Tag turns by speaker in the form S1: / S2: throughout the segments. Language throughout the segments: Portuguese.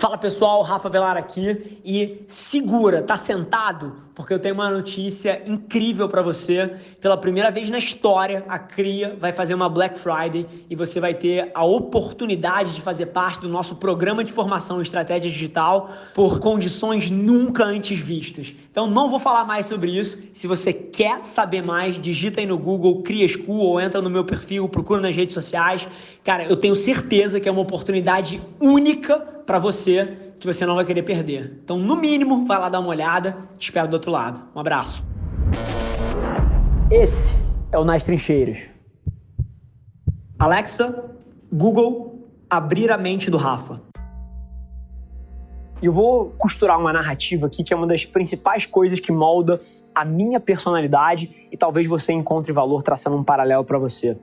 S1: Fala pessoal, Rafa Velar aqui e segura, tá sentado? Porque eu tenho uma notícia incrível para você. Pela primeira vez na história, a CRIA vai fazer uma Black Friday e você vai ter a oportunidade de fazer parte do nosso programa de formação em estratégia digital por condições nunca antes vistas. Então não vou falar mais sobre isso. Se você quer saber mais, digita aí no Google Cria School ou entra no meu perfil, procura nas redes sociais. Cara, eu tenho certeza que é uma oportunidade única para você que você não vai querer perder. Então, no mínimo, vai lá dar uma olhada. Te espero do outro lado. Um abraço. Esse é o Nas Trincheiras. Alexa, Google, abrir a mente do Rafa. E eu vou costurar uma narrativa aqui que é uma das principais coisas que molda a minha personalidade e talvez você encontre valor traçando um paralelo para você.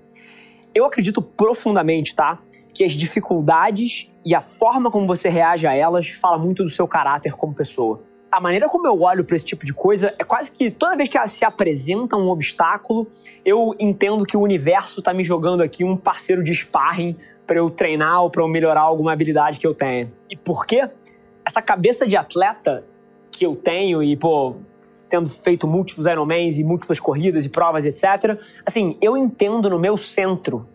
S1: Eu acredito profundamente, tá? Que as dificuldades e a forma como você reage a elas fala muito do seu caráter como pessoa. A maneira como eu olho para esse tipo de coisa é quase que toda vez que se apresenta um obstáculo, eu entendo que o universo está me jogando aqui um parceiro de sparring para eu treinar ou para eu melhorar alguma habilidade que eu tenho. E por quê? Essa cabeça de atleta que eu tenho e, pô, tendo feito múltiplos Ironmans e múltiplas corridas e provas, etc. Assim, eu entendo no meu centro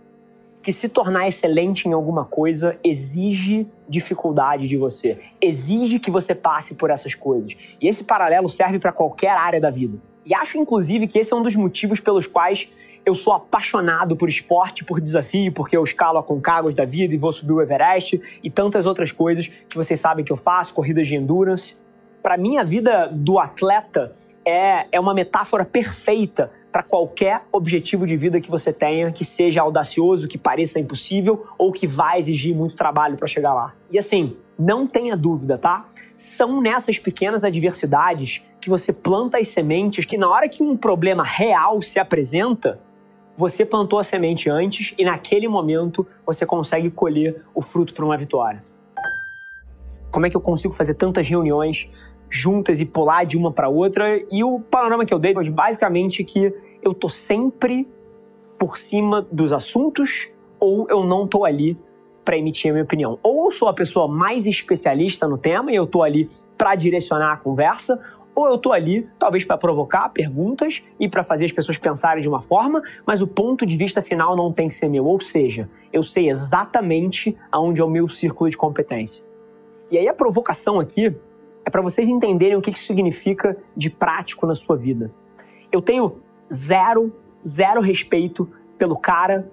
S1: que se tornar excelente em alguma coisa exige dificuldade de você, exige que você passe por essas coisas. E esse paralelo serve para qualquer área da vida. E acho, inclusive, que esse é um dos motivos pelos quais eu sou apaixonado por esporte, por desafio, porque eu escalo a Concagos da vida e vou subir o Everest e tantas outras coisas que vocês sabem que eu faço, corridas de endurance para mim, a vida do atleta é, é uma metáfora perfeita para qualquer objetivo de vida que você tenha, que seja audacioso, que pareça impossível ou que vai exigir muito trabalho para chegar lá. E assim, não tenha dúvida, tá? São nessas pequenas adversidades que você planta as sementes que na hora que um problema real se apresenta, você plantou a semente antes e naquele momento você consegue colher o fruto para uma vitória. Como é que eu consigo fazer tantas reuniões juntas e pular de uma para outra. E o panorama que eu dei foi basicamente que eu tô sempre por cima dos assuntos ou eu não tô ali para emitir a minha opinião. Ou eu sou a pessoa mais especialista no tema e eu tô ali para direcionar a conversa, ou eu tô ali talvez para provocar perguntas e para fazer as pessoas pensarem de uma forma, mas o ponto de vista final não tem que ser meu, ou seja, eu sei exatamente aonde é o meu círculo de competência. E aí a provocação aqui para vocês entenderem o que isso significa de prático na sua vida. Eu tenho zero, zero respeito pelo cara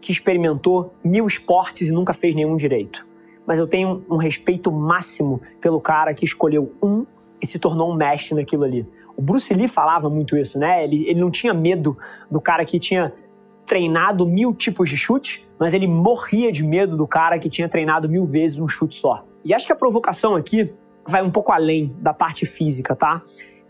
S1: que experimentou mil esportes e nunca fez nenhum direito. Mas eu tenho um respeito máximo pelo cara que escolheu um e se tornou um mestre naquilo ali. O Bruce Lee falava muito isso, né? Ele, ele não tinha medo do cara que tinha treinado mil tipos de chute, mas ele morria de medo do cara que tinha treinado mil vezes um chute só. E acho que a provocação aqui vai um pouco além da parte física, tá?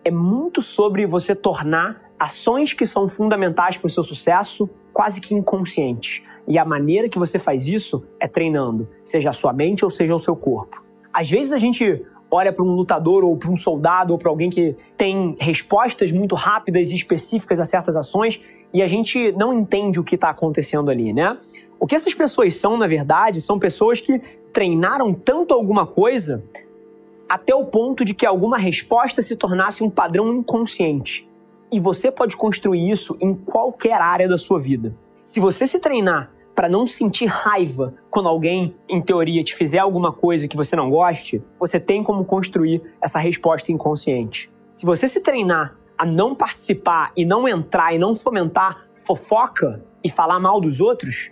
S1: É muito sobre você tornar ações que são fundamentais para o seu sucesso quase que inconscientes. E a maneira que você faz isso é treinando, seja a sua mente ou seja o seu corpo. Às vezes a gente olha para um lutador ou para um soldado ou para alguém que tem respostas muito rápidas e específicas a certas ações e a gente não entende o que está acontecendo ali, né? O que essas pessoas são, na verdade, são pessoas que treinaram tanto alguma coisa até o ponto de que alguma resposta se tornasse um padrão inconsciente. E você pode construir isso em qualquer área da sua vida. Se você se treinar para não sentir raiva quando alguém, em teoria, te fizer alguma coisa que você não goste, você tem como construir essa resposta inconsciente. Se você se treinar a não participar e não entrar e não fomentar fofoca e falar mal dos outros,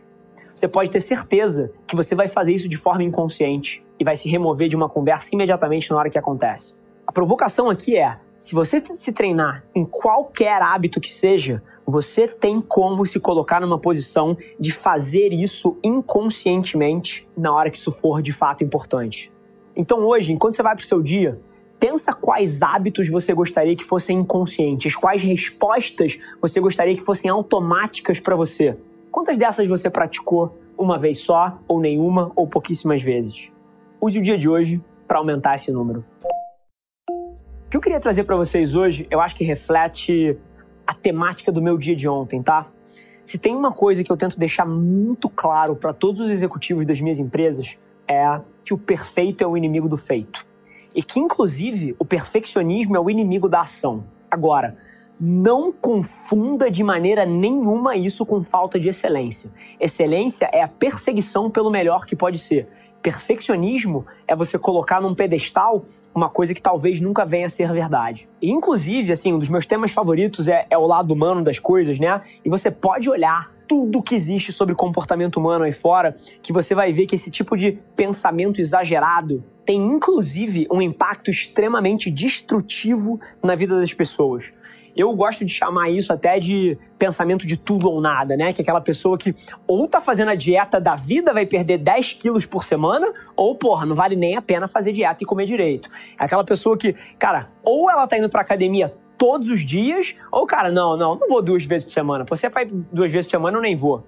S1: você pode ter certeza que você vai fazer isso de forma inconsciente e vai se remover de uma conversa imediatamente na hora que acontece. A provocação aqui é: se você se treinar em qualquer hábito que seja, você tem como se colocar numa posição de fazer isso inconscientemente na hora que isso for de fato importante. Então hoje, enquanto você vai para o seu dia, pensa quais hábitos você gostaria que fossem inconscientes, quais respostas você gostaria que fossem automáticas para você. Quantas dessas você praticou uma vez só, ou nenhuma, ou pouquíssimas vezes? Use o dia de hoje para aumentar esse número. O que eu queria trazer para vocês hoje, eu acho que reflete a temática do meu dia de ontem, tá? Se tem uma coisa que eu tento deixar muito claro para todos os executivos das minhas empresas, é que o perfeito é o inimigo do feito. E que, inclusive, o perfeccionismo é o inimigo da ação. Agora, não confunda de maneira nenhuma isso com falta de excelência. Excelência é a perseguição pelo melhor que pode ser. Perfeccionismo é você colocar num pedestal uma coisa que talvez nunca venha a ser verdade. E, inclusive, assim, um dos meus temas favoritos é, é o lado humano das coisas, né? E você pode olhar tudo que existe sobre comportamento humano aí fora, que você vai ver que esse tipo de pensamento exagerado tem inclusive um impacto extremamente destrutivo na vida das pessoas. Eu gosto de chamar isso até de pensamento de tudo ou nada, né? Que é aquela pessoa que ou tá fazendo a dieta da vida, vai perder 10 quilos por semana, ou, porra, não vale nem a pena fazer dieta e comer direito. É aquela pessoa que, cara, ou ela tá indo pra academia todos os dias, ou, cara, não, não, não vou duas vezes por semana. Você vai duas vezes por semana, eu nem vou.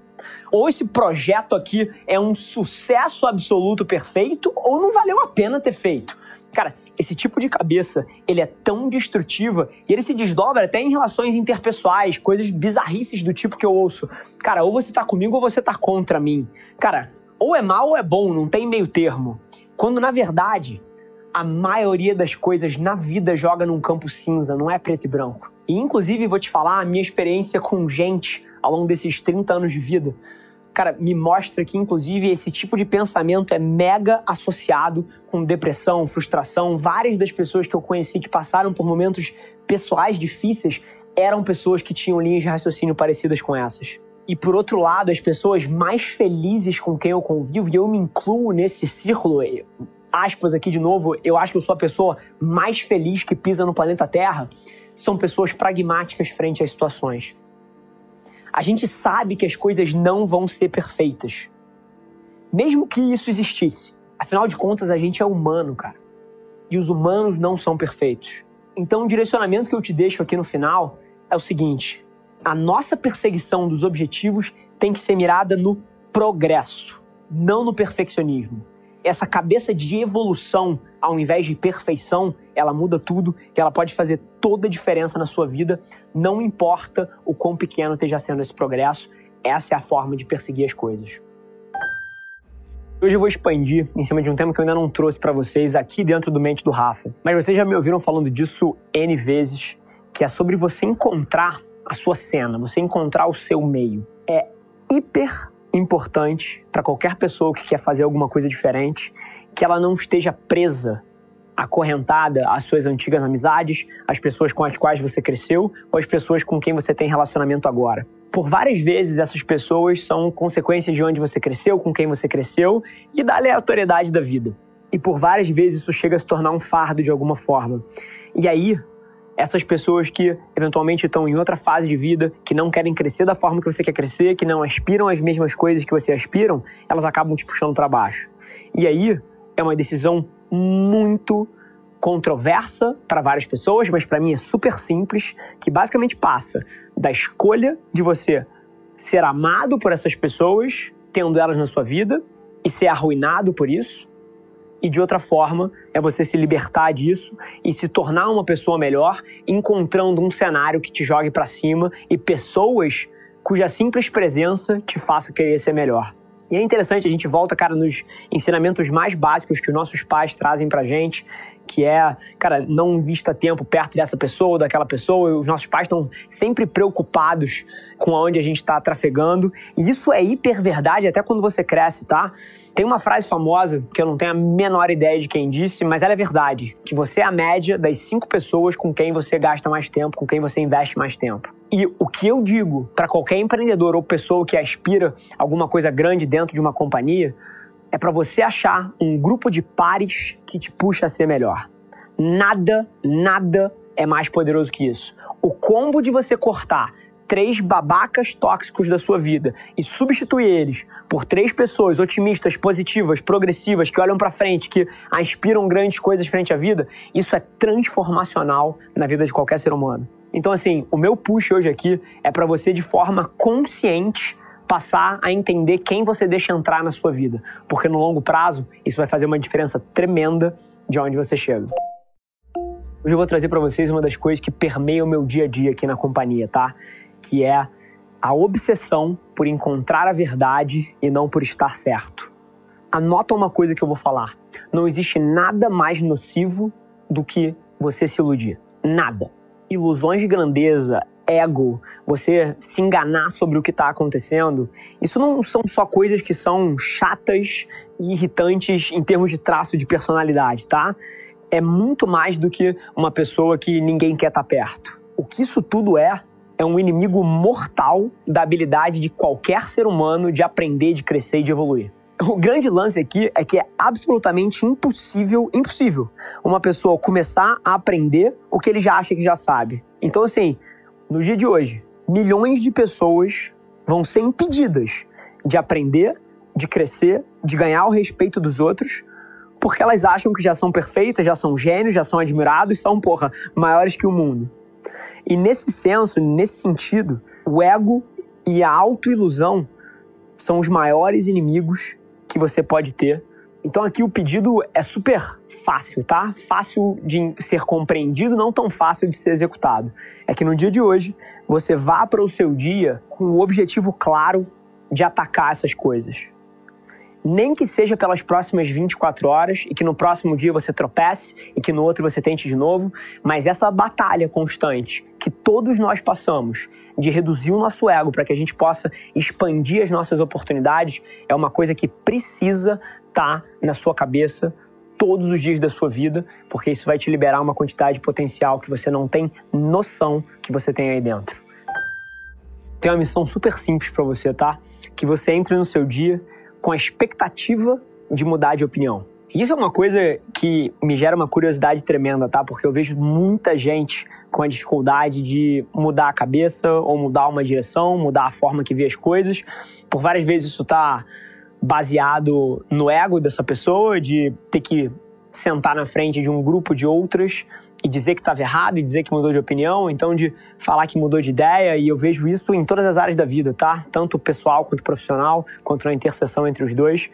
S1: Ou esse projeto aqui é um sucesso absoluto perfeito, ou não valeu a pena ter feito. Cara, esse tipo de cabeça, ele é tão destrutiva e ele se desdobra até em relações interpessoais, coisas bizarrices do tipo que eu ouço. Cara, ou você tá comigo ou você tá contra mim. Cara, ou é mal ou é bom, não tem meio termo. Quando na verdade, a maioria das coisas na vida joga num campo cinza, não é preto e branco. E inclusive vou te falar a minha experiência com gente ao longo desses 30 anos de vida cara, me mostra que, inclusive, esse tipo de pensamento é mega associado com depressão, frustração. Várias das pessoas que eu conheci que passaram por momentos pessoais difíceis eram pessoas que tinham linhas de raciocínio parecidas com essas. E por outro lado, as pessoas mais felizes com quem eu convivo, e eu me incluo nesse círculo, aspas aqui de novo, eu acho que eu sou a pessoa mais feliz que pisa no planeta Terra, são pessoas pragmáticas frente às situações. A gente sabe que as coisas não vão ser perfeitas. Mesmo que isso existisse. Afinal de contas, a gente é humano, cara. E os humanos não são perfeitos. Então, o direcionamento que eu te deixo aqui no final é o seguinte: a nossa perseguição dos objetivos tem que ser mirada no progresso, não no perfeccionismo essa cabeça de evolução, ao invés de perfeição, ela muda tudo, que ela pode fazer toda a diferença na sua vida, não importa o quão pequeno esteja sendo esse progresso, essa é a forma de perseguir as coisas. Hoje eu vou expandir em cima de um tema que eu ainda não trouxe para vocês aqui dentro do Mente do Rafa. Mas vocês já me ouviram falando disso N vezes, que é sobre você encontrar a sua cena, você encontrar o seu meio. É hiper importante para qualquer pessoa que quer fazer alguma coisa diferente que ela não esteja presa, acorrentada às suas antigas amizades, às pessoas com as quais você cresceu ou às pessoas com quem você tem relacionamento agora. Por várias vezes, essas pessoas são consequências de onde você cresceu, com quem você cresceu e da aleatoriedade da vida. E por várias vezes isso chega a se tornar um fardo de alguma forma. E aí, essas pessoas que eventualmente estão em outra fase de vida, que não querem crescer da forma que você quer crescer, que não aspiram às mesmas coisas que você aspiram, elas acabam te puxando para baixo. E aí é uma decisão muito controversa para várias pessoas, mas para mim é super simples, que basicamente passa da escolha de você ser amado por essas pessoas, tendo elas na sua vida, e ser arruinado por isso, e de outra forma é você se libertar disso e se tornar uma pessoa melhor, encontrando um cenário que te jogue para cima e pessoas cuja simples presença te faça querer ser melhor. E é interessante, a gente volta, cara, nos ensinamentos mais básicos que os nossos pais trazem pra gente, que é, cara, não invista tempo perto dessa pessoa ou daquela pessoa. Os nossos pais estão sempre preocupados com aonde a gente está trafegando. E isso é hiper verdade até quando você cresce, tá? Tem uma frase famosa que eu não tenho a menor ideia de quem disse, mas ela é verdade. Que você é a média das cinco pessoas com quem você gasta mais tempo, com quem você investe mais tempo. E o que eu digo para qualquer empreendedor ou pessoa que aspira alguma coisa grande dentro de uma companhia é para você achar um grupo de pares que te puxa a ser melhor. Nada, nada é mais poderoso que isso. O combo de você cortar três babacas tóxicos da sua vida e substituir eles por três pessoas otimistas, positivas, progressivas, que olham para frente, que aspiram grandes coisas frente à vida, isso é transformacional na vida de qualquer ser humano. Então, assim, o meu push hoje aqui é para você, de forma consciente, passar a entender quem você deixa entrar na sua vida. Porque no longo prazo, isso vai fazer uma diferença tremenda de onde você chega. Hoje eu vou trazer para vocês uma das coisas que permeia o meu dia a dia aqui na companhia, tá? Que é a obsessão por encontrar a verdade e não por estar certo. Anota uma coisa que eu vou falar. não existe nada mais nocivo do que você se iludir. Nada. Ilusões de grandeza, ego, você se enganar sobre o que está acontecendo, isso não são só coisas que são chatas e irritantes em termos de traço de personalidade, tá? É muito mais do que uma pessoa que ninguém quer estar tá perto. O que isso tudo é, é um inimigo mortal da habilidade de qualquer ser humano de aprender, de crescer e de evoluir. O grande lance aqui é que é absolutamente impossível, impossível, uma pessoa começar a aprender o que ele já acha que já sabe. Então, assim, no dia de hoje, milhões de pessoas vão ser impedidas de aprender, de crescer, de ganhar o respeito dos outros, porque elas acham que já são perfeitas, já são gênios, já são admirados, são, porra, maiores que o mundo. E nesse senso, nesse sentido, o ego e a autoilusão são os maiores inimigos que você pode ter. Então aqui o pedido é super fácil, tá? Fácil de ser compreendido, não tão fácil de ser executado. É que no dia de hoje você vá para o seu dia com o objetivo claro de atacar essas coisas. Nem que seja pelas próximas 24 horas e que no próximo dia você tropece e que no outro você tente de novo, mas essa batalha constante que todos nós passamos de reduzir o nosso ego para que a gente possa expandir as nossas oportunidades, é uma coisa que precisa estar tá na sua cabeça todos os dias da sua vida, porque isso vai te liberar uma quantidade de potencial que você não tem noção que você tem aí dentro. Tem uma missão super simples para você, tá? Que você entre no seu dia com a expectativa de mudar de opinião. Isso é uma coisa que me gera uma curiosidade tremenda, tá? Porque eu vejo muita gente com a dificuldade de mudar a cabeça ou mudar uma direção, mudar a forma que vê as coisas. Por várias vezes isso está baseado no ego dessa pessoa, de ter que sentar na frente de um grupo de outras e dizer que estava errado e dizer que mudou de opinião, então de falar que mudou de ideia, e eu vejo isso em todas as áreas da vida, tá? Tanto pessoal quanto profissional, quanto na interseção entre os dois.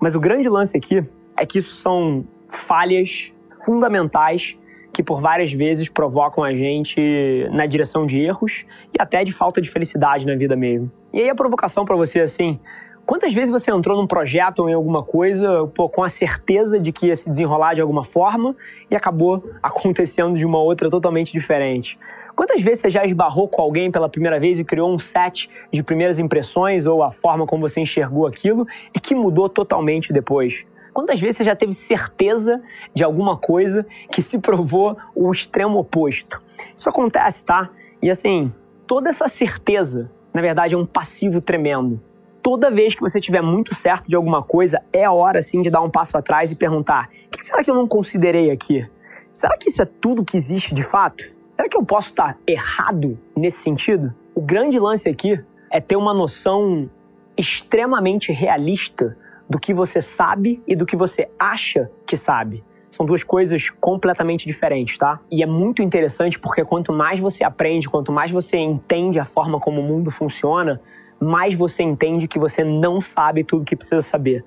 S1: Mas o grande lance aqui é que isso são falhas fundamentais que por várias vezes provocam a gente na direção de erros e até de falta de felicidade na vida mesmo. E aí a provocação para você assim, quantas vezes você entrou num projeto ou em alguma coisa pô, com a certeza de que ia se desenrolar de alguma forma e acabou acontecendo de uma outra totalmente diferente? Quantas vezes você já esbarrou com alguém pela primeira vez e criou um set de primeiras impressões ou a forma como você enxergou aquilo e que mudou totalmente depois? Quantas vezes você já teve certeza de alguma coisa que se provou o extremo oposto? Isso acontece, tá? E assim, toda essa certeza, na verdade, é um passivo tremendo. Toda vez que você tiver muito certo de alguma coisa, é a hora sim de dar um passo atrás e perguntar: o que será que eu não considerei aqui? Será que isso é tudo que existe de fato? Será que eu posso estar errado nesse sentido? O grande lance aqui é ter uma noção extremamente realista do que você sabe e do que você acha que sabe. São duas coisas completamente diferentes, tá? E é muito interessante porque quanto mais você aprende, quanto mais você entende a forma como o mundo funciona, mais você entende que você não sabe tudo que precisa saber.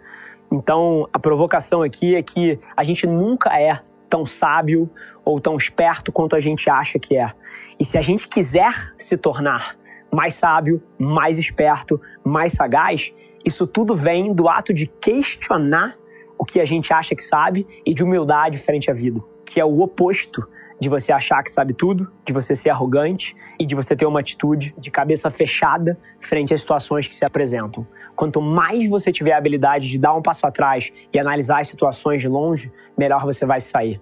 S1: Então, a provocação aqui é que a gente nunca é tão sábio ou tão esperto quanto a gente acha que é. E se a gente quiser se tornar mais sábio, mais esperto, mais sagaz, isso tudo vem do ato de questionar o que a gente acha que sabe e de humildade frente à vida, que é o oposto de você achar que sabe tudo, de você ser arrogante e de você ter uma atitude de cabeça fechada frente às situações que se apresentam. Quanto mais você tiver a habilidade de dar um passo atrás e analisar as situações de longe, melhor você vai sair.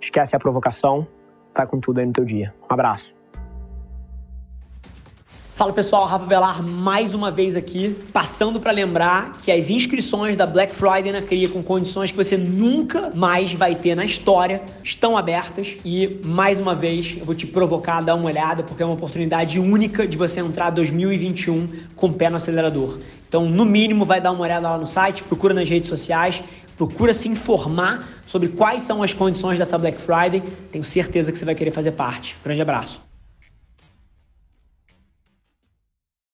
S1: Esquece a provocação, vai com tudo aí no teu dia. Um abraço. Fala pessoal, Rafa Velar mais uma vez aqui, passando para lembrar que as inscrições da Black Friday na Cria com condições que você nunca mais vai ter na história estão abertas e mais uma vez eu vou te provocar a dar uma olhada porque é uma oportunidade única de você entrar 2021 com o pé no acelerador. Então, no mínimo, vai dar uma olhada lá no site, procura nas redes sociais, procura se informar sobre quais são as condições dessa Black Friday. Tenho certeza que você vai querer fazer parte. Grande abraço.